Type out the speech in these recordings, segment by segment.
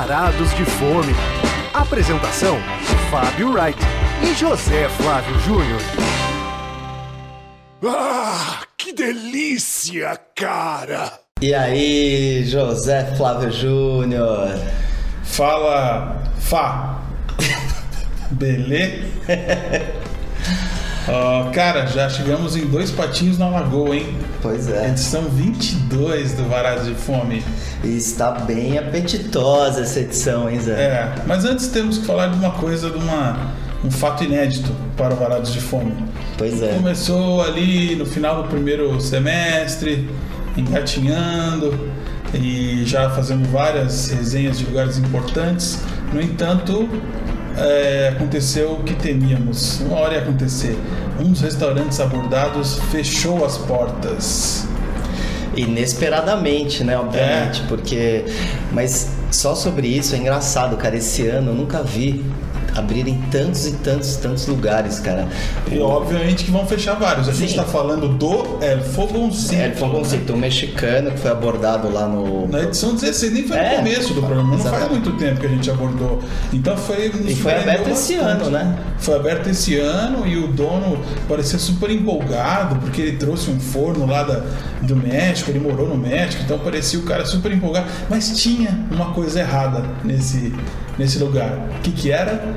Varados de Fome. Apresentação: Fábio Wright e José Flávio Júnior. Ah, que delícia, cara! E aí, José Flávio Júnior? Fala, Fá. Belê? Ó, cara, já chegamos em dois patinhos na lagoa, hein? Pois é. Edição 22 do Varados de Fome. E está bem apetitosa essa edição, hein, Zé? É, mas antes temos que falar de uma coisa, de uma, um fato inédito para o Varados de Fome. Pois é. Começou ali no final do primeiro semestre, engatinhando e já fazendo várias resenhas de lugares importantes. No entanto, é, aconteceu o que temíamos. Uma hora ia acontecer. Um dos restaurantes abordados fechou as portas. Inesperadamente, né? Obviamente, É. porque. Mas só sobre isso é engraçado, cara. Esse ano eu nunca vi abrirem tantos e tantos, tantos lugares, cara. E obviamente que vão fechar vários. A gente Sim. está falando do El Fogoncito. É, foi um conceito um mexicano que foi abordado lá no. Na edição 16, nem foi no É, começo do programa, não faz muito tempo que a gente abordou. Então foi. E foi aberto esse bastante. ano, né? Foi aberto esse ano e o dono parecia super empolgado, porque ele trouxe um forno lá da, do México, ele morou no México, então parecia o cara super empolgado. Mas tinha uma coisa errada nesse, nesse lugar. O que, que era?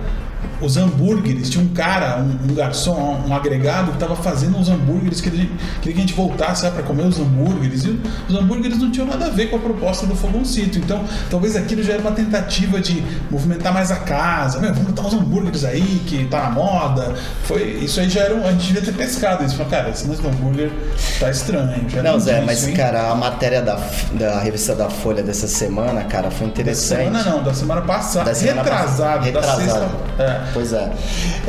Os hambúrgueres, tinha um cara, um, um garçom, um agregado que estava fazendo uns hambúrgueres que ele queria que a gente voltasse para comer os hambúrgueres. E os hambúrgueres não tinham nada a ver com a proposta do Fogoncito. Então, talvez aquilo já era uma tentativa de movimentar mais a casa. Meu, vamos botar uns hambúrgueres aí que tá na moda. Foi, isso aí já era. um- a gente devia ter pescado isso. Falei, cara, esse lance do hambúrguer tá estranho. Não, Zé, mas hein? cara, a matéria da, da revista da Folha dessa semana, cara, foi Da interessante. semana não, da semana passada. Da semana retrasado, passada. da sexta. É. Pois é.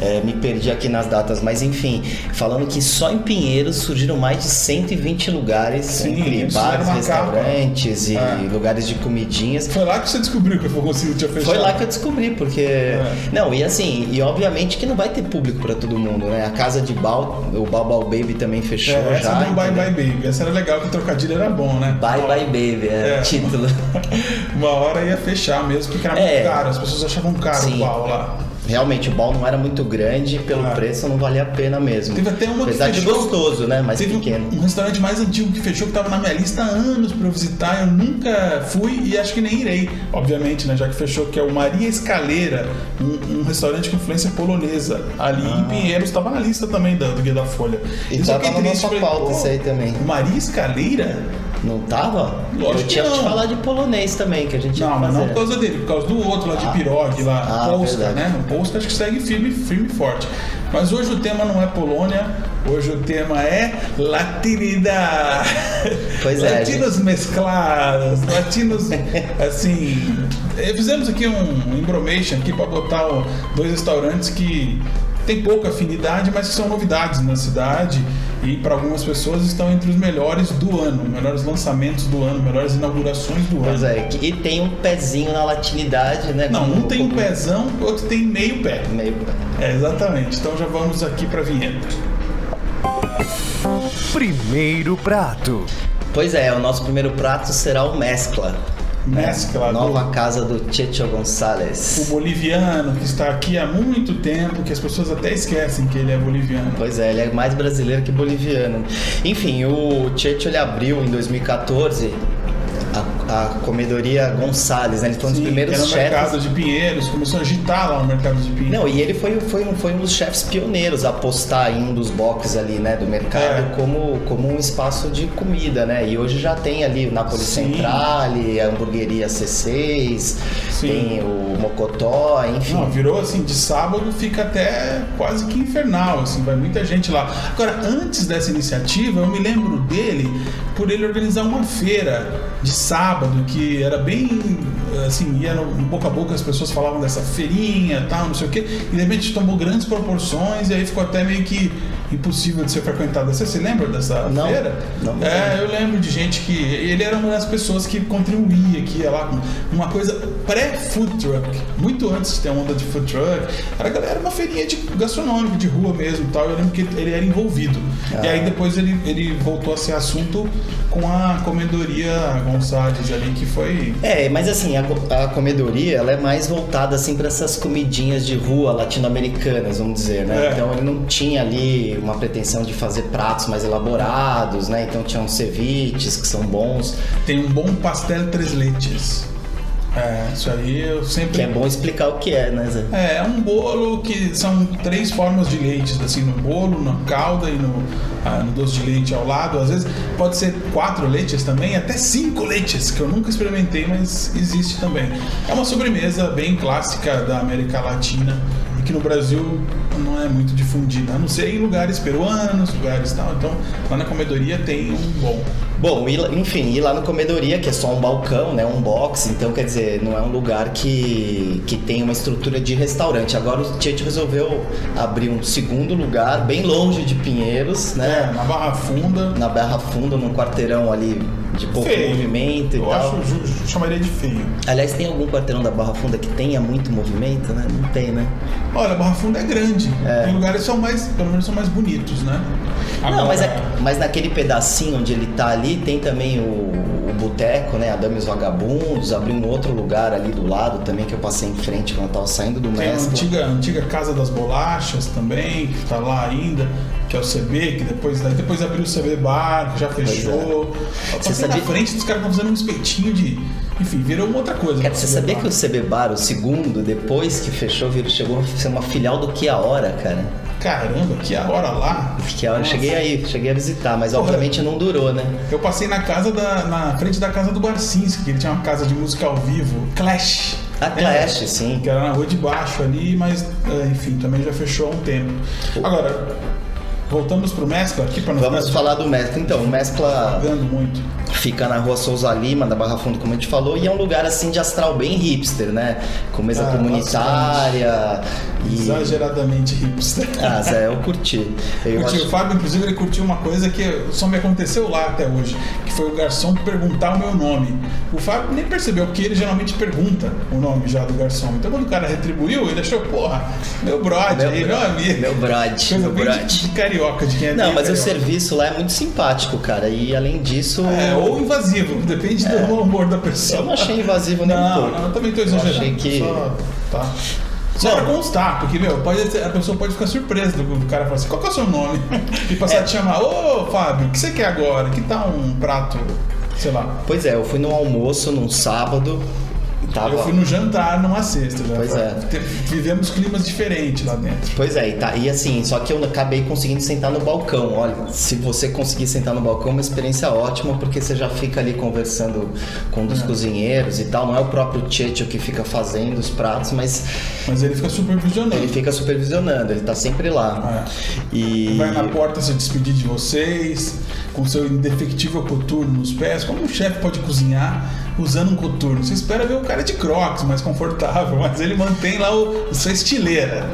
É, me perdi aqui nas datas, mas enfim, falando que só em Pinheiros surgiram mais de 120 lugares Sim, entre bares, restaurantes e É. lugares de comidinhas. Foi lá que você descobriu que o Fogoncito tinha fechado. Foi lá que eu descobri, porque. É. Não, e assim, e obviamente que não vai ter público pra todo mundo, né? A casa de Bal, o Bal Bal Baby também fechou É, essa já. um Bye? Bye Baby. Essa era legal que o trocadilho era bom, né? Bye Bye Baby, é, É. o título. Uma hora ia fechar mesmo, porque era É. muito caro. As pessoas achavam caro Sim. o pau lá. Realmente, o bal não era muito grande, pelo Ah. preço não valia a pena mesmo. Teve até uma que Apesar de fechou. gostoso, né? Mas Teve pequeno. um restaurante mais antigo que fechou, que estava na minha lista há anos para eu visitar. Eu nunca fui e acho que nem irei, obviamente, né? Já que fechou, que é o Maria Escaleira, um, um restaurante com influência polonesa. Ali em Pinheiros, estava na lista também do, do Guia da Folha. Ah. E Eu só tava na nossa falei, pauta isso aí também. Maria Escaleira? Não tava? Lógico eu tinha que que te não. falar de polonês também, que a gente ia Não, mas não por causa dele, por causa do outro lá de Pirog, lá, Ah, Polska, verdade. né? O Polska acho que segue firme, firme e forte. Mas hoje o tema não é Polônia, hoje o tema é latinidade. Pois é, Latinos mesclados, latinos, assim... eh, Fizemos aqui um embromation aqui para botar o- dois restaurantes que tem pouca afinidade, mas que são novidades na cidade e para algumas pessoas estão entre os melhores do ano, melhores lançamentos do ano, melhores inaugurações do Pois ano. é, e tem um pezinho na latinidade, né? Não, um tem um pezão, o outro tem meio pé. Meio pé. É, exatamente. Então já vamos aqui para a vinheta. Primeiro prato. Pois é, o nosso primeiro prato será o Mescla. Mescla do- Nova casa do Checho O Gonçalves. boliviano que está aqui há muito tempo, que as pessoas até esquecem que ele é boliviano. Pois é, ele é mais brasileiro que boliviano. Enfim, o Checho ele abriu em 2014 a, comedoria Gonçalves, né? Ele foi um dos Sim, primeiros era no chefes. mercado de Pinheiros, começou a agitar lá o mercado de Pinheiros. Não, e ele foi, foi, um- foi um dos chefes pioneiros a apostar em um dos boxes ali, né, do mercado É. como, como um espaço de comida, né? E hoje já tem ali o Napoli Sim. Centrale, a hamburgueria C6, Sim. tem o Mocotó, enfim. Não, virou assim, de sábado fica até quase que infernal, assim, vai muita gente lá. Agora, antes dessa iniciativa, eu me lembro dele por ele organizar uma feira de sábado, que era bem, assim, ia no, no boca a boca, as pessoas falavam dessa feirinha tal, não sei o quê, e de repente tomou grandes proporções e aí ficou até meio que impossível de ser frequentada. Você se lembra dessa Não, feira? não me é, eu lembro de gente que. Ele era uma das pessoas que contribuía, que ia lá com uma coisa pré-food truck, muito antes de ter a onda de food truck. Era, era uma feirinha de gastronômica, de rua mesmo tal. Eu lembro que ele era envolvido. E aí depois ele, ele voltou a ser assunto com a comedoria Gonçalves ali, que foi. É, mas assim, a, a comedoria ela é mais voltada assim para essas comidinhas de rua latino-americanas, vamos dizer, né? É. Então ele não tinha ali uma pretensão de fazer pratos mais elaborados, né? Então tinha uns ceviches que são bons, Tem um bom pastel três leites. É, isso aí eu sempre. que é bom explicar o que é, né, Zé? É, é um bolo que são três formas de leites, assim, no bolo, na calda e no, ah, no doce de leite ao lado. Às vezes pode ser quatro leites também, até cinco leites, que eu nunca experimentei, mas existe também. É uma sobremesa bem clássica da América Latina e que no Brasil não é muito difundida, a não ser em lugares peruanos, lugares tal. Então, lá na comedoria tem um bom. Bom, e enfim, ir lá no comedoria, que é só um balcão, né? Um box, então quer dizer, não é um lugar que, que tem uma estrutura de restaurante. Agora o Tietchan resolveu abrir um segundo lugar, bem longe de Pinheiros, É, né? na Barra Funda. Na Barra Funda, num quarteirão ali de pouco Feio. movimento e Eu tal. acho, ju- ju- chamaria de feio. Aliás, tem algum quarteirão da Barra Funda que tenha muito movimento, né? Não tem, né? Olha, a Barra Funda é grande. Tem lugares que são mais, pelo menos são mais bonitos, né? Não, mas, Agora- é- mas naquele pedacinho onde ele tá ali, tem também o boteco, né? Adame os Vagabundos, abriu um outro lugar ali do lado também que eu passei em frente quando eu tava saindo do Tem a Mestre. antiga, antiga Casa das Bolachas também, que tá lá ainda, que é o CB, que depois, depois abriu o CB Bar, que já fechou. Você Passei na sabia- frente, os caras estão fazendo um espetinho de. Enfim, virou uma outra coisa. Cara, né, você sabia Bar. que o CB Bar, o segundo, depois que fechou, virou- chegou a ser uma filial do Que a Hora, cara? Caramba, que a hora lá. Que a Hora, Nossa. cheguei aí, cheguei a visitar, mas Porra. obviamente não durou, né? Eu passei na casa da. na frente da casa do Barcinski, que ele tinha uma casa de música ao vivo, Clash. A Clash, sim. Que era na rua de baixo ali, mas é, enfim, também já fechou há um tempo. Agora, voltamos pro Mescla aqui para não Vamos falar do Mescla. Então, o Mescla fica na rua Souza Lima, da Barra Funda, como a gente falou, e é um lugar assim de astral bem hipster, né? Com mesa Ah, comunitária e. Exageradamente hipster. Ah, Zé, eu curti. Eu Curti. acho- O Fábio, inclusive, ele curtiu uma coisa que só me aconteceu lá até hoje, que foi o garçom perguntar o meu nome. O Fábio nem percebeu, porque ele geralmente pergunta o nome já do garçom. Então quando o cara retribuiu, ele achou, porra, meu brother, aí, meu amigo. Meu brode, meu brode. de, de carioca, de quem é Não, mas o carioca. serviço lá é muito simpático, cara. E além disso. É, ou invasivo, depende do humor da pessoa. Eu não achei invasivo nem um Não, pouco. não, eu também tô Eu exagerando. achei que- Só, tá. Só Não. pra constar, porque, meu, pode ser- a pessoa pode ficar surpresa do, cara falar assim, qual que é o seu nome? E passar a te chamar, ô Fábio, o que você quer agora? Que tal um prato, sei lá. Pois é, eu fui num almoço num sábado. Tava... Eu fui no jantar numa sexta já. Pois é. Vivemos climas diferentes lá dentro. Pois é, e, tá, e assim, só que eu acabei conseguindo sentar no balcão. Olha, se você conseguir sentar no balcão, é uma experiência ótima, porque você já fica ali conversando com um dos É. cozinheiros e tal. Não é o próprio Tietchan que fica fazendo os pratos, mas Mas ele fica supervisionando. ele fica supervisionando, ele tá sempre lá. E. Vai na porta se despedir de vocês, com seu indefectível coturno nos pés. Como um chefe pode cozinhar usando um coturno? Você espera ver o cara de crocs, mais confortável, mas ele mantém lá o, sua estileira.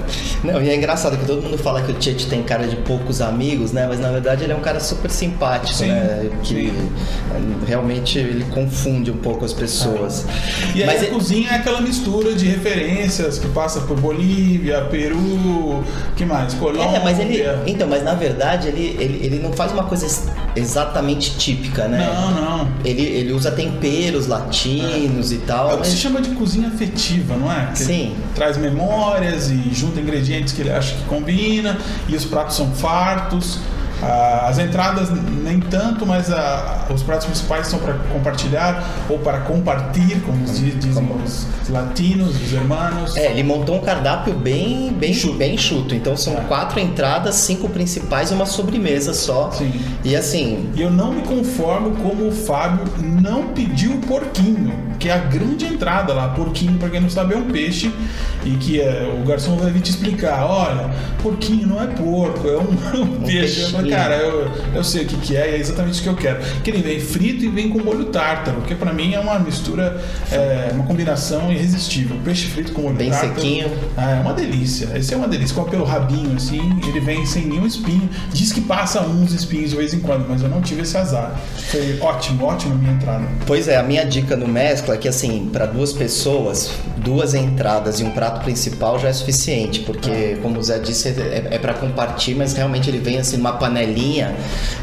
Não, e é engraçado que todo mundo fala que o Tietchan tem cara de poucos amigos, né? Mas na verdade ele é um cara super simpático, Sim, né? Que sim. realmente ele confunde um pouco as pessoas. E aí Mas a ele- cozinha é aquela mistura de referências que passa por Bolívia, Peru, que mais? Colômbia. É, mas ele. Então, mas na verdade ele, ele, ele não faz uma coisa exatamente típica, né? Não, não. Ele, ele usa temperos latinos e É tal, o que se mas. chama de cozinha afetiva, não é? Que Sim. Traz memórias e junta ingredientes que ele acha que combina, e os pratos são fartos. Ah, As entradas nem tanto, mas ah, os pratos principais são para compartilhar ou para compartir, como diz- dizem Como- os latinos, os hermanos. É, ele montou um cardápio bem, bem, Enxuto. bem enxuto. Então são É. quatro entradas, cinco principais e uma sobremesa só. Sim. E assim, E eu não me conformo como o Fábio não pediu o porquinho, que é a grande entrada lá. Porquinho, pra quem não sabe, é um peixe e que é, o garçom vai vir te explicar: olha, porquinho não é porco, é um, um peixe. Falei, peixinho. Cara, eu, eu sei o que, que é e é exatamente isso que eu quero. Que ele vem frito e vem com molho tártaro, que pra mim é uma mistura, é, uma combinação irresistível. Peixe frito com molho Bem tártaro. sequinho. Ah, é uma delícia. Esse é uma delícia. Com pelo rabinho assim, ele vem sem nenhum espinho. Diz que passa uns espinhos de vez em quando, mas eu não tive esse azar. Foi ótimo, ótimo a minha entrada. Pois é, a minha dica no Mescla mescla que, assim, para duas pessoas, duas entradas e um prato principal já é suficiente, porque, como o Zé disse, é, é para compartilhar, mas realmente ele vem assim numa panelinha,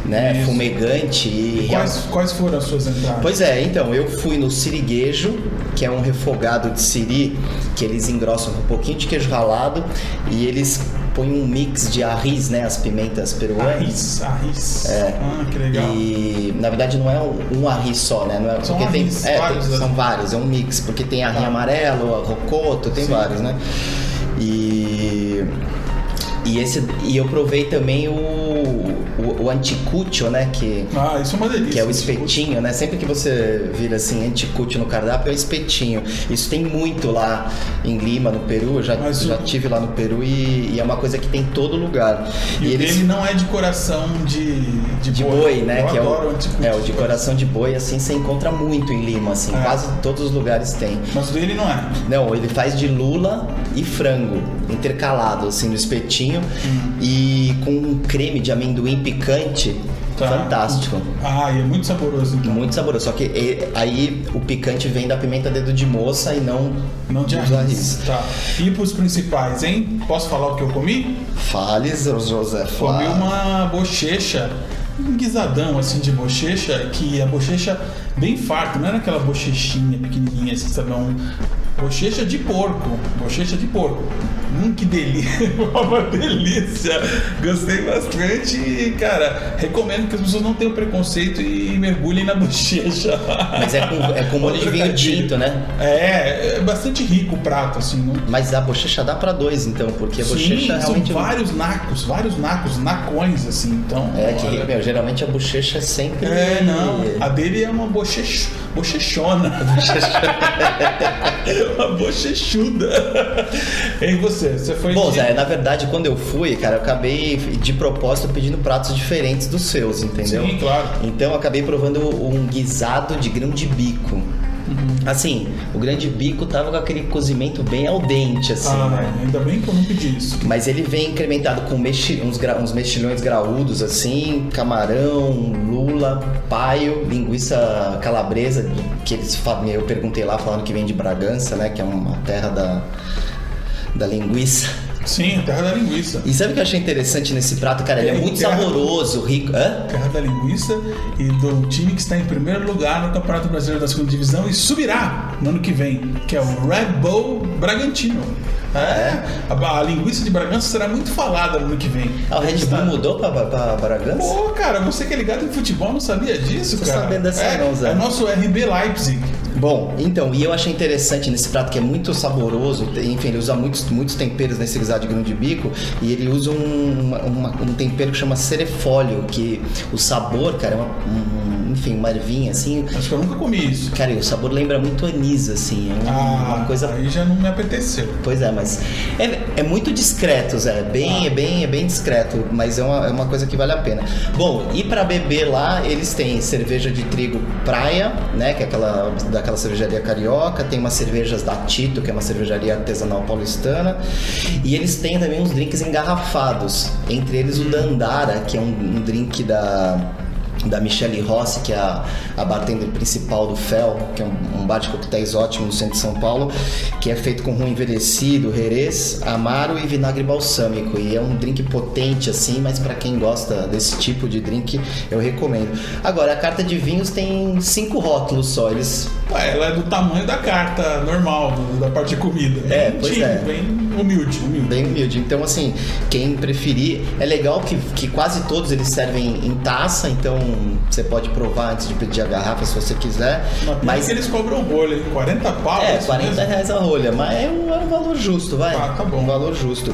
né, Isso. fumegante e. E quais, quais foram as suas entradas? Pois é, então, eu fui no siriguejo, que é um refogado de siri, que eles engrossam com um pouquinho de queijo ralado e eles põem um mix de arris, né, as pimentas peruanas. Arris, arris. Ah, que legal. E na verdade não é um, um arris só, né? Não é, São porque arris, tem, é, vários, tem- né? são vários, é um mix, porque tem arrim Tá. amarelo, rocoto, tem Sim. vários, né? E e esse e eu provei também o o, o anticucho, né, que Ah, isso é uma delícia. que é o espetinho, né? Sempre que você vira assim, anticucho no cardápio, é o espetinho. Isso tem muito lá em Lima, no Peru. Eu já, Mas o- já tive lá no Peru e, e é uma coisa que tem em todo lugar. E, o dele não é de coração de, de, de boi, né? Eu que é o, anticucho. é o de coração de boi, assim, você encontra muito em Lima, assim, É. quase todos os lugares tem. Mas o dele não é. Não, ele faz de lula e frango intercalado, assim, no espetinho Hum. e com um creme de amendoim picante, Tá. fantástico. Ah, e é muito saboroso então. Muito saboroso, só que e- aí o picante vem da pimenta dedo de moça e não, Não de dos arris. Tá. E pros principais, hein? Posso falar o que eu comi? Fales, José. Comi uma bochecha, um guisadão assim de bochecha, que a bochecha bem farta, não era aquela bochechinha pequenininha, assim, sabe? Um bochecha de porco, bochecha de porco. Hum, que delícia, uma delícia. Gostei bastante e, cara, recomendo que as pessoas não tenham preconceito e mergulhem na bochecha. Mas é com, é com molho de vinho tinto, né? É, é bastante rico o prato, assim, não, Mas a bochecha dá pra dois, então, porque a bochecha Sim, são realmente. vários nacos, vários nacos, nacões, assim, então... É que, olha- meu, geralmente a bochecha é sempre. É, não, a dele é uma bochech... bochechona. uma bochechuda. E você? Você foi Bom, de- Zé, na verdade, quando eu fui, cara, eu acabei de propósito pedindo pratos diferentes dos seus, entendeu? Sim, claro. Então eu acabei provando um guisado de grão de bico. Uhum. Assim, o grão de bico tava com aquele cozimento bem al dente, assim, Ah, né? ainda bem que eu não pedi isso. Mas ele vem incrementado com mexi- uns, gra- uns mexilhões graúdos, assim, camarão, lula, paio, linguiça calabresa, que eles falam, eu perguntei lá, falando que vem de Bragança, né? Que é uma terra da, da linguiça. Sim, terra da linguiça. E sabe o que eu achei interessante nesse prato, cara? Ele é Tem muito saboroso, rico. Hã? Terra da linguiça e do time que está em primeiro lugar no Campeonato Brasileiro da Segunda Divisão e subirá no ano que vem, que é o Red Bull Bragantino. É, a, a linguiça de Bragança será muito falada no ano que vem. Ah, o Red Bull mudou pra, pra Bragança? Pô, cara, você que é ligado em futebol não sabia disso, Tô cara? sabendo dessa é, não, Zé. é nosso RB Leipzig. Bom, então, e eu achei interessante nesse prato que é muito saboroso, enfim, ele usa muitos, muitos temperos nesse guisado de grão de bico, e ele usa um, uma- uma- um tempero que chama cerefólio, que o sabor, cara, é uma, um, enfim, uma ervinha assim, Acho que eu nunca comi isso. cara, e o sabor lembra muito anis, assim, é um- Ah, uma coisa... aí já não me apeteceu. Pois é, mas é, é muito discreto, Zé, é bem, Ah. é bem, é bem discreto, mas é uma, é uma coisa que vale a pena. Bom, e pra beber lá, eles têm cerveja de trigo praia, né, que é aquela daquela cervejaria carioca, tem umas cervejas da Tito, que é uma cervejaria artesanal paulistana, e eles têm também uns drinks engarrafados, entre eles o Dandara, que é um, um drink da da Michelle Rossi, que é a, a bartender principal do Fel, que é um, um bar de coquetéis ótimo no centro de São Paulo, que é feito com rum envelhecido, herês, amaro e vinagre balsâmico. E é um drink potente assim, mas para quem gosta desse tipo de drink, eu recomendo. Agora, a carta de vinhos tem cinco rótulos só, eles ela é do tamanho da carta normal, da parte de comida. É, Bem pois tímido, é. Bem humilde, humilde. bem humilde. Então, assim, quem preferir, é legal que, que quase todos eles servem em taça, então você pode provar antes de pedir a garrafa se você quiser. Mas, Mas que eles cobram rolha, hein? 40 pau. É, isso 40 mesmo? reais a rolha, mas é um, é um valor justo, vai. Ah, tá bom. Um valor justo.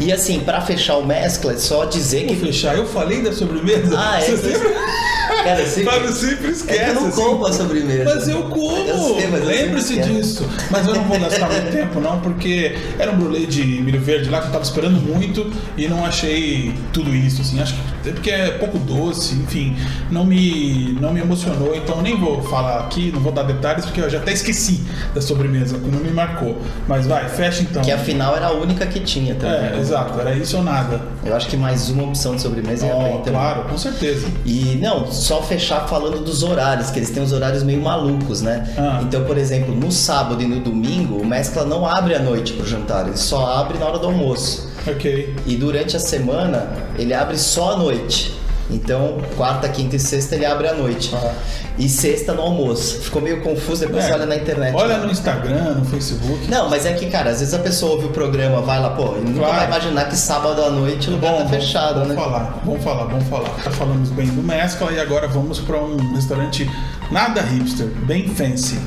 E assim, pra fechar o mescla, é só dizer Vou que. fechar, eu falei da sobremesa. Ah, é. Você- sempre... Cara, sempre. Fábio sempre esquece. É eu não assim. como a sobremesa. Mas eu como! Lembre-se disso. Mas eu não vou gastar muito tempo, não, porque era um brulê de milho verde lá que eu tava esperando muito e não achei tudo isso, assim. Acho que é porque é pouco doce, enfim, não me, não me emocionou, então nem vou falar aqui, não vou dar detalhes, porque eu já até esqueci da sobremesa, não me marcou. Mas vai, fecha então. Que afinal era a única que tinha também. É, né? exato, era isso ou nada. Eu acho que mais uma opção de sobremesa ia bem Oh, também. claro, com certeza. E não, só só fechar falando dos horários, que eles têm os horários meio malucos, né? Ah. Então, por exemplo, no sábado e no domingo, o Mescla não abre à noite pro jantar, ele só abre na hora do almoço. Ok. E durante a semana, ele abre só à noite. Então, quarta, quinta e sexta ele abre à noite. Ah. E sexta no almoço. Ficou meio confuso, depois É. você olha na internet. Olha né? no Instagram, no Facebook. Não, mas é que, cara, às vezes a pessoa ouve o programa, vai lá, pô, ele nunca Claro. vai imaginar que sábado à noite o lugar tá fechado, vamos né? falar, vamos falar, vamos falar. Já falamos bem do Mescla e agora vamos para um restaurante nada hipster, bem fancy.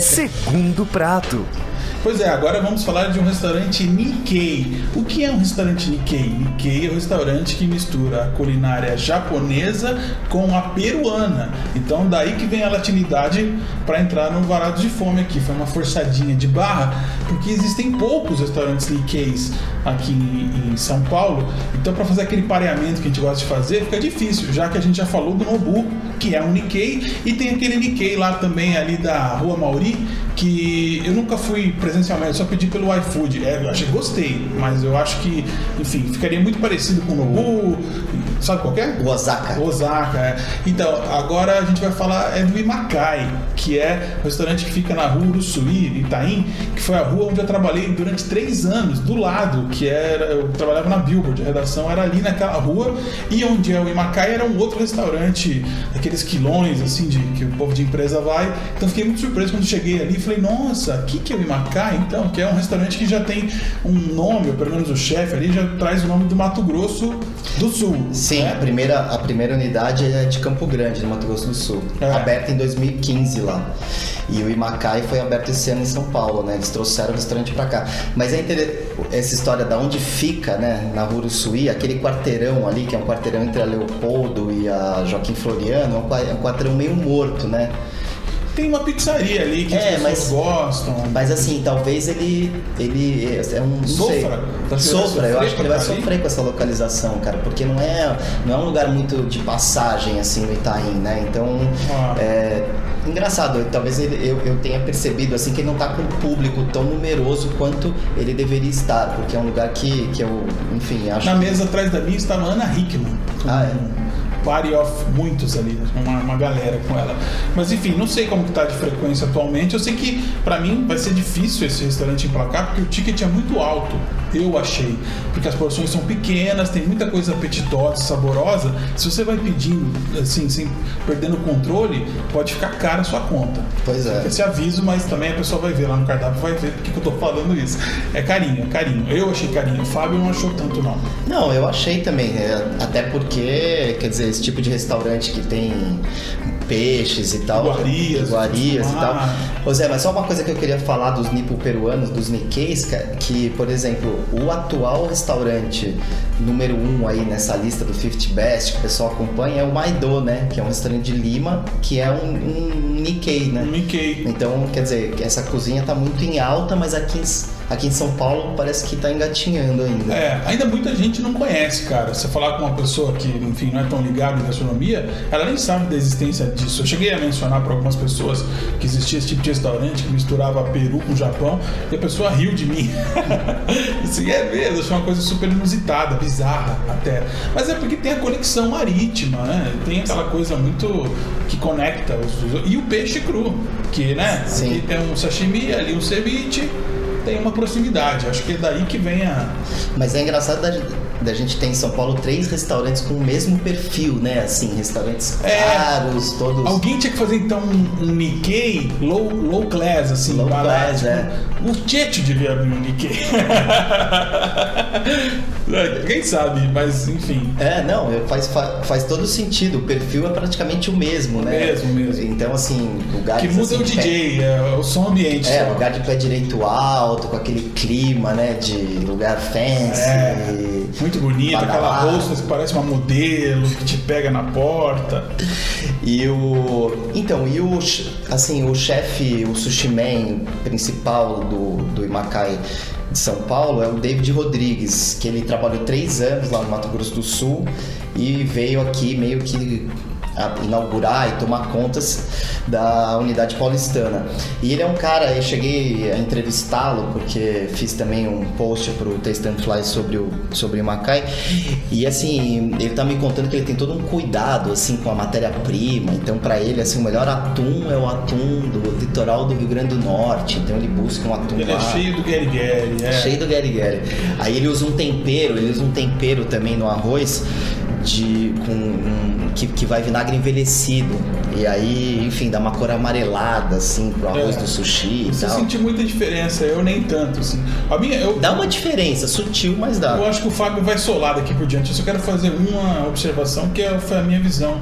Segundo prato. Pois é, agora vamos falar de um restaurante Nikkei. O que é um restaurante Nikkei? Nikkei é um restaurante que mistura a culinária japonesa com a peruana. Então daí que vem a latinidade para entrar no varado de fome aqui. Foi uma forçadinha de barra, porque existem poucos restaurantes Nikkeis aqui em, São Paulo. Então para fazer aquele pareamento que a gente gosta de fazer fica difícil, já que a gente já falou do Nobu, que é um Nikkei, e tem aquele Nikkei lá também ali da Rua Mauri, que eu nunca fui presencialmente, só pedi pelo iFood. É, eu achei gostei, mas eu acho que, enfim, ficaria muito parecido com o Nobu. Sabe qual que é? O Osaka. Osaka, é. Então, agora a gente vai falar é do Imakai, que é um restaurante que fica na rua Uruçuí, Itaim, que foi a rua onde eu trabalhei durante três anos, do lado, que era. Eu trabalhava na Billboard, a redação era ali naquela rua, e onde é o Imakai era um outro restaurante, aqueles quilões, assim, de, que o povo de empresa vai. Então fiquei muito surpreso quando cheguei ali e falei, nossa, o que, que é o Imakai, então? Que é um restaurante que já tem um nome, ou pelo menos o chefe ali já traz o nome do Mato Grosso do Sul. Sim, né? a primeira, a primeira unidade é de Campo Grande, no Mato Grosso do Sul. É. Aberta em 2015 lá. E o Imacai foi aberto esse ano em São Paulo, né? Eles trouxeram o restaurante pra cá. Mas é interessante essa história da onde fica, né? Na Rua Uruçuí, aquele quarteirão ali, que é um quarteirão entre a Leopoldo e a Joaquim Floriano, é um é um quarteirão meio morto, né? Tem uma pizzaria ali que É, as pessoas mas- gostam. Mas assim, talvez ele. ele é um. não Sofra? Tá que Sofra, eu acho que ele vai Itaim? sofrer com essa localização, cara, porque não é, não é um lugar muito de passagem assim no Itaim, né? Então. Ah. É, engraçado, talvez ele- eu, eu tenha percebido assim que ele não tá com um público tão numeroso quanto ele deveria estar, porque é um lugar que, que eu, enfim, acho Na que- mesa atrás da minha estava Ana Hickman. Ah, é? Party of muitos ali, uma, uma galera com ela. Mas enfim, não sei como que tá de frequência atualmente. Eu sei que pra mim vai ser difícil esse restaurante emplacar porque o ticket é muito alto. Eu achei, porque as porções são pequenas, tem muita coisa apetitosa, saborosa. Se você vai pedindo assim, sem perdendo o controle, pode ficar cara a sua conta. Pois é. Esse aviso, mas também a pessoa vai ver lá no cardápio, vai ver por que que eu tô falando isso. É carinho, é carinho. Eu achei carinho. O Fábio não achou tanto não. Não, eu achei também. é, até porque, quer dizer, esse tipo de restaurante que tem peixes e tal. Iguarias, iguarias e tal. Ô Zé, mas só uma coisa que eu queria falar dos nipo-peruanos, dos Nikkeis, cara, que, por exemplo, o atual restaurante número um aí nessa lista do 50 Best que o pessoal acompanha é o Maido, né? Que é um restaurante de Lima, que é um, um Nikkei, né? Um Nikkei. Então, quer dizer, essa cozinha tá muito em alta, mas aqui em, aqui em São Paulo parece que tá engatinhando ainda. É, ainda muita gente não conhece, cara. Você falar com uma pessoa que, enfim, não é tão ligada em gastronomia, ela nem sabe da existência disso. Eu cheguei a mencionar para algumas pessoas que existia esse tipo de restaurante que misturava Peru com Japão e a pessoa riu de mim. Assim, é mesmo, achei uma coisa super inusitada, bizarra até. Mas é porque tem a conexão marítima, né? Tem aquela coisa muito que conecta os os- E o peixe cru, que, né? Sim. Aqui tem um sashimi, ali um ceviche. Tem uma proximidade, acho que é daí que vem a, Mas é engraçado da, da gente ter em São Paulo três restaurantes com o mesmo perfil, né? Assim, restaurantes É. caros, todos. Alguém tinha que fazer então um, um Nikkei low, low class, assim, Low barato. class, é. O Tietchan devia abrir um Nikkei. Quem sabe, mas enfim. É, não, faz, fa- faz todo sentido. O perfil é praticamente o mesmo, né? Mesmo, mesmo. Então, assim, lugares. Que muda assim, o DJ, é o som ambiente. É, só. lugar de pé direito alto, com aquele clima, né? De lugar fancy. É, muito bonito, aquela bolsa que parece uma modelo que te pega na porta. E o. Então, e o. Assim, o chefe, o sushi man principal do, do Imacai de São Paulo é o David Rodrigues, que ele trabalhou três anos lá no Mato Grosso do Sul e veio aqui meio que inaugurar e tomar contas da unidade paulistana. E ele é um cara, eu cheguei a entrevistá-lo porque fiz também um post pro Taste and Fly sobre o sobre o Macai e assim, ele tá me contando que ele tem todo um cuidado assim com a matéria-prima. Então para ele assim, o melhor atum é o atum do litoral do Rio Grande do Norte. Então ele busca um atum Ele lá. é cheio do Gary, é. Cheio do Gary. Aí ele usa um tempero, ele usa um tempero também no arroz de com um, que, que vai vinagre envelhecido. E aí, enfim, dá uma cor amarelada assim pro arroz É. do sushi e Você tal. senti muita diferença, eu nem tanto, assim. A minha, eu, Dá uma diferença, sutil, mas dá. Eu acho que o Fábio vai solar daqui por diante. Eu só quero fazer uma observação que é- foi a minha visão.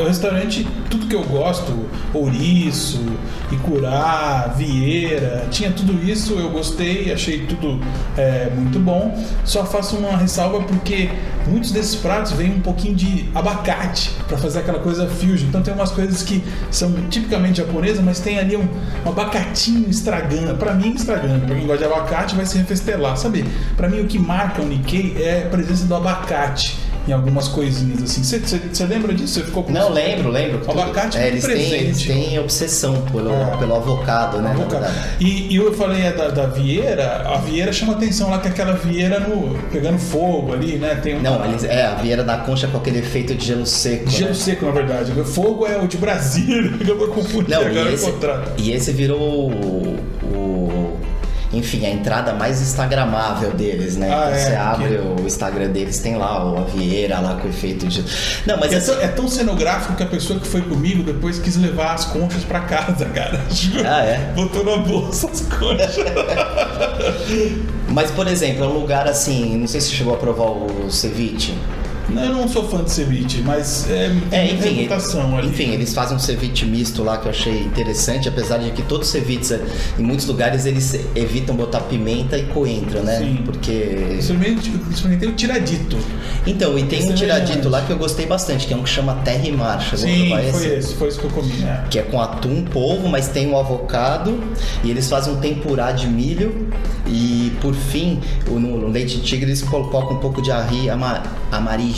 O restaurante, tudo que eu gosto, ouriço, Icurá, Vieira, tinha tudo isso, eu gostei, achei tudo é, muito bom. Só faço uma ressalva porque muitos desses pratos vêm um pouquinho de abacate para fazer aquela coisa fusion. Então tem umas coisas que são tipicamente japonesas, mas tem ali um, um abacatinho estragando. Para mim, estragando. Pra quem gosta de abacate, vai se refestelar. Sabe? Para mim, o que marca o Nikkei é a presença do abacate em algumas coisinhas assim. Você lembra disso? Você ficou com Não, lembro, lembro. O abacate é, eles, têm, presente. eles têm obsessão pelo, É. pelo avocado, né? E, e eu falei é, da, da Vieira, a Vieira chama atenção lá que é aquela Vieira no, pegando fogo ali, né? Tem uma, Não, eles, é, a vieira da concha com aquele efeito de gelo seco. Gelo né? seco, na verdade. Fogo é o de Brasília, eu tô confundindo Não, agora e o esse, contrato. e esse virou o, o- Enfim, a entrada mais instagramável deles, né? Ah, então é, você abre porque- o Instagram deles, tem lá o a Vieira lá com efeito de. Não, mas É assim, tão, é tão cenográfico que a pessoa que foi comigo depois quis levar as conchas pra casa, cara. Ah, é? Botou na bolsa as conchas. Mas, por exemplo, é um lugar assim, não sei se você chegou a provar o ceviche. Eu não sou fã de ceviche, mas é, É, enfim, reputação enfim, eles fazem um ceviche misto lá que eu achei interessante, apesar de que todos os ceviches, em muitos lugares, eles evitam botar pimenta e coentro, né? Sim. Porque. Experimentei, eu experimentei o tiradito. Então, e tem Esse um é tiradito relevante. lá que eu gostei bastante, que é um que chama Terra e Mar. Chegou a Sim, foi esse? esse, foi esse que eu comi. É. que é com atum, polvo, mas tem o avocado e eles fazem um tempurá de milho e por fim no, leite de tigre eles colocam um pouco de arri ama, amarillo,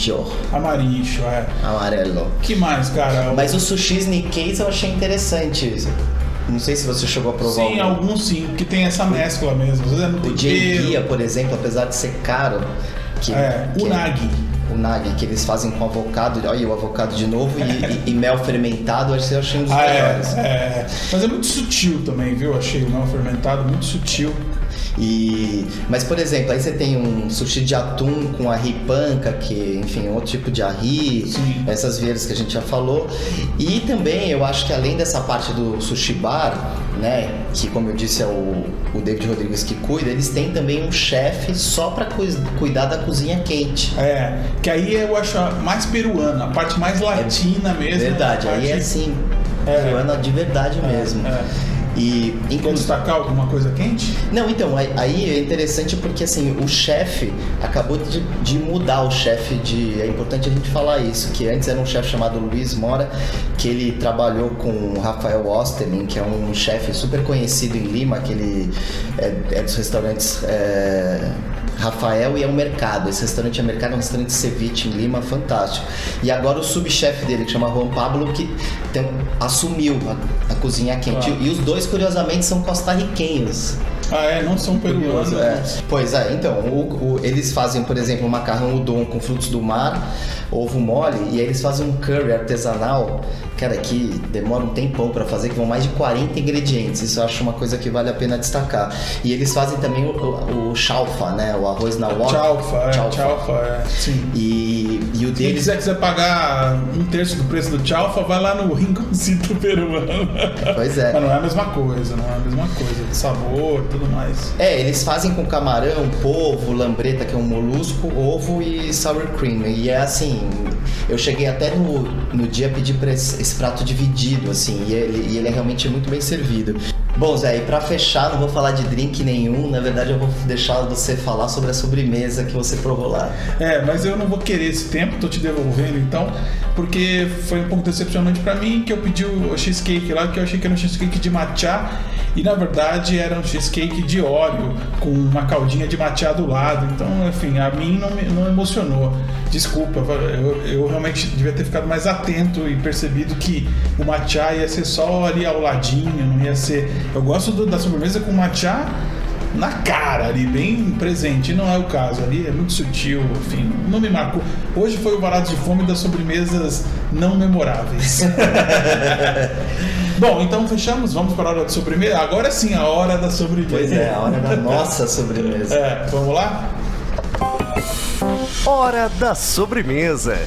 Amaricho, é. amarelo. que mais, cara? Mas os sushis Nikkeis eu achei interessante. Não sei se você chegou a provar Sim, algum. alguns sim, que tem essa mescla mesmo. Às vezes é no O. Jeigia, por exemplo, apesar de ser caro, que, É, que unagi. o nagi que eles fazem com avocado, olha o avocado de novo e, e- e mel fermentado, eu achei um dos Ah, melhores. é, é. Mas é muito sutil também, viu? Achei o mel fermentado muito sutil. E, mas, por exemplo, aí você tem um sushi de atum com panca, que, enfim, é outro tipo de arri, Sim. essas vieiras que a gente já falou. E também eu acho que além dessa parte do sushi bar, né, que como eu disse é o, o David Rodrigues que cuida, eles têm também um chefe só para cuidar da cozinha quente. É, que aí eu acho a mais peruana, a parte mais latina mesmo. Verdade, a aí é assim, É. peruana de verdade É, mesmo. é. E Quer inclusive destacar alguma coisa quente? Não, então, aí- é interessante porque assim, o chefe acabou de, de mudar o chefe de. É importante a gente falar isso, que antes era um chefe chamado Luiz Mora, que ele trabalhou com o Rafael Osterlin, que é um chefe super conhecido em Lima, que ele é, é dos restaurantes. é, Rafael e é um mercado. Esse restaurante é mercado, é um restaurante de ceviche em Lima, fantástico. E agora o subchefe dele, que chama Juan Pablo, que tem- assumiu a, a cozinha quente. Ah. E os dois, curiosamente, são costarriquenhos. Ah, é, não são peruanos. É. Pois é, então, o- o- eles fazem, por exemplo, um macarrão udon com frutos do mar, ovo mole, e aí eles fazem um curry artesanal, cara, que demora um tempão pra fazer, que vão mais de 40 ingredientes. Isso eu acho uma coisa que vale a pena destacar. E eles fazem também o, o, o chalfa, né? O arroz na wok. Tchalfa, é, Chalfa. é. Sim. E, e o deles quiser, quiser pagar um terço do preço do tchalfa, vai lá no rinconcito peruano. Pois é. Mas não é a mesma coisa, não é a mesma coisa. Sabor, tudo mais. É, eles fazem com camarão, polvo, lambreta, que é um molusco, ovo e sour cream. E é assim, eu cheguei até no, no dia a pedir pra esse, esse prato dividido, assim, e ele, e ele é realmente muito bem servido. Bom, Zé, e pra fechar, não vou falar de drink nenhum. Na verdade, eu vou deixar você falar sobre a sobremesa que você provou lá. É, mas eu não vou querer esse tempo, tô te devolvendo então, porque foi um pouco decepcionante pra mim que eu pedi o cheesecake lá, que eu achei que era um cheesecake de matcha e na verdade era um cheesecake de óleo com uma caldinha de matcha do lado. Então, enfim, a mim não, me, não emocionou. Desculpa, eu, eu realmente devia ter ficado mais atento e percebido que o matcha ia ser só ali ao ladinho, não ia ser. Eu gosto do, da sobremesa com matcha na cara ali, bem presente. E não é o caso ali, é muito sutil, enfim, não me marcou. Hoje foi o barato de fome das sobremesas não memoráveis. Bom, então fechamos, vamos para a hora da sobremesa. Agora sim, a hora da sobremesa. Pois é, a hora da nossa sobremesa. É, vamos lá? Hora da sobremesa.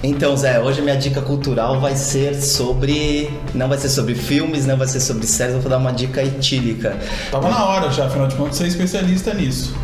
Então, Zé, hoje minha dica cultural vai ser sobre. Não vai ser sobre filmes, não vai ser sobre séries, eu vou dar uma dica etílica. Tava na hora já, afinal de contas, você é especialista nisso.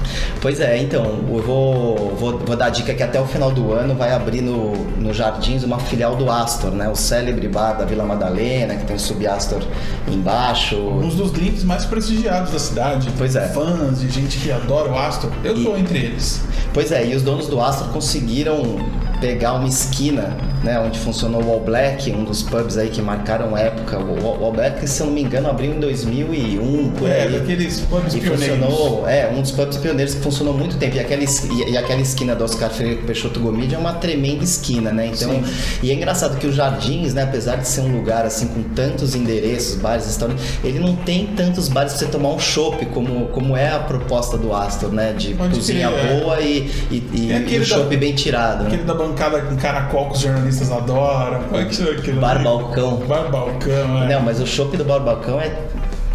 Pois é, então, eu vou, vou, vou dar a dica que até o final do ano vai abrir no, no Jardins uma filial do Astor, né? O célebre bar da Vila Madalena, que tem o Sub-Astor embaixo. Um dos drinks mais prestigiados da cidade. Pois é. Fãs e gente que adora o Astor. Eu tô entre eles. Pois é, e os donos do Astor conseguiram pegar uma esquina, né, onde funcionou o All Black, um dos pubs aí que marcaram época. O All Black, se eu não me engano, abriu em 2001, por É, aí. daqueles pubs E pioneiros. funcionou, é, um dos pubs pioneiros que funcionou muito tempo. E aquela, e, e aquela esquina do Oscar Freire com Peixoto Gomide é uma tremenda esquina, né? Então, Sim. e é engraçado que os Jardins, né, apesar de ser um lugar assim com tantos endereços, bares, restaurantes, ele não tem tantos bares pra você tomar um chopp, como, como é a proposta do Astor, né? De cozinha é. boa e, e, e, Tem e aquele o chopp da- bem tirado, né? Aquele da bancada com caracol que os jornalistas adoram. Aquilo? Bar ali? balcão. Bar balcão, é. Não, mas o chopp do Barbacão é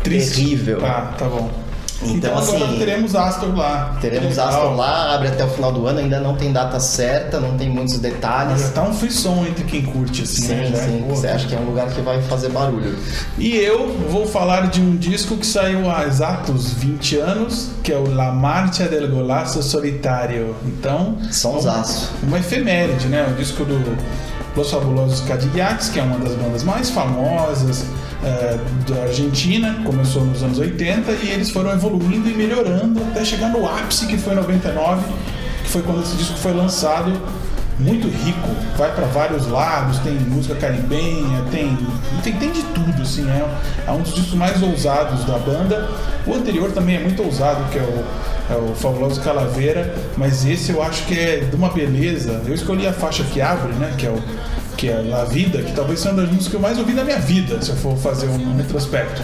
Triste. terrível. Tá, tá bom. Então, agora assim, teremos Astor lá. Teremos Legal. Astor lá, abre até o final do ano, ainda não tem data certa, não tem muitos detalhes. já tá um frisson entre quem curte, assim, Sim, né? É- sim. Pô, Você acha que é um lugar que vai fazer barulho? E eu vou falar de um disco que saiu há exatos 20 anos, que é o La Marcha del Golaço Solitário. Então, Sonsaço. uma efeméride, né? O disco do Los Fabulosos Cadillacs, que é uma das bandas mais famosas eh, da Argentina, começou nos anos 80 e eles foram evoluindo e melhorando até chegar no ápice que foi em 99, que foi quando esse disco foi lançado. Muito rico, vai para vários lados, tem música caribenha, tem, tem, tem de tudo, assim, é, é um dos discos mais ousados da banda. O anterior também é muito ousado, que é o, é o Fabuloso Calaveira, mas esse eu acho que é de uma beleza. Eu escolhi a faixa que abre, né, que é o que é La Vida, que talvez seja uma das músicas que eu mais ouvi na minha vida, se eu for fazer um retrospecto.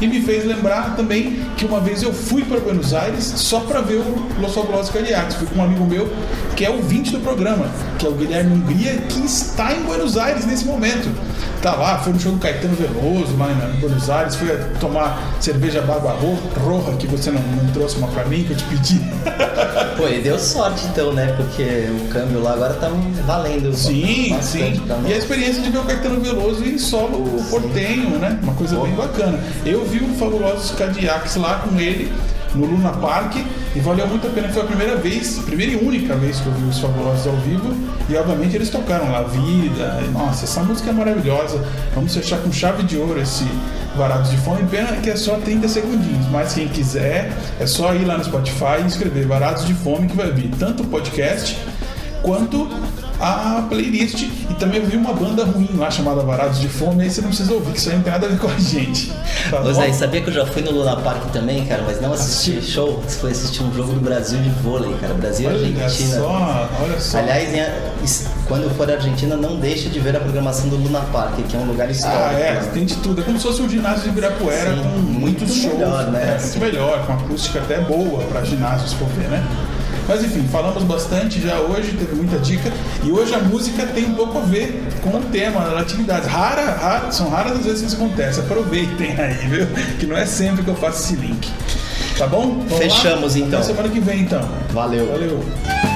E me fez lembrar também que uma vez eu fui para Buenos Aires só para ver o Los Fabulosos Cadillacs. Fui com um amigo meu que é ouvinte do programa, que é o Guilherme Hungria, que está em Buenos Aires nesse momento. Tá lá, foi no show do Caetano Veloso lá em Buenos Aires, fui a tomar cerveja Barba Ro- Roja, que você não, não trouxe uma para mim, que eu te pedi. Pô, e deu sorte então, né? Porque o câmbio lá agora tá valendo. Sim, sim. pra nós. E a experiência de ver o Caetano Veloso em solo portenho, né? Uma coisa bem bacana. Eu vi o Fabulosos Cadillacs lá com ele no Luna Park e valeu muito a pena. Foi a primeira vez, primeira e única vez que eu vi os Fabulosos ao vivo e obviamente eles tocaram lá Vida. E, nossa, essa música é maravilhosa. Vamos fechar com chave de ouro esse Varados de Fome. Pena que é só 30 segundinhos, mas quem quiser é só ir lá no Spotify e escrever Varados de Fome que vai vir tanto o podcast quanto a playlist. E também eu vi uma banda ruim lá chamada Varados de Fome, aí você não precisa ouvir, que isso aí não tem nada a ver com a gente. Tá Ô bom? Zé, sabia que eu já fui no Luna Park também, cara, mas não assisti Assistiu? show, foi assistir um jogo do Brasil de vôlei, cara, Brasil e Olha Argentina. só, olha só. Aliás, em- quando for à Argentina, não deixe de ver a programação do Luna Park, que é um lugar histórico. Ah, é, né? tem de tudo. É como se fosse um ginásio de Ibirapuera Sim, com muitos muito shows. melhor, né? É, muito melhor, com acústica até boa pra ginásio, se for ver, né? Mas enfim, falamos bastante já hoje, teve muita dica. E hoje a música tem um pouco a ver com o tema atividade. Rara, rara, são raras as vezes que isso acontece. Aproveitem aí, viu? Que não é sempre que eu faço esse link. Tá bom? Vamos lá? Fechamos, então. Até semana que vem, então. Valeu. Valeu.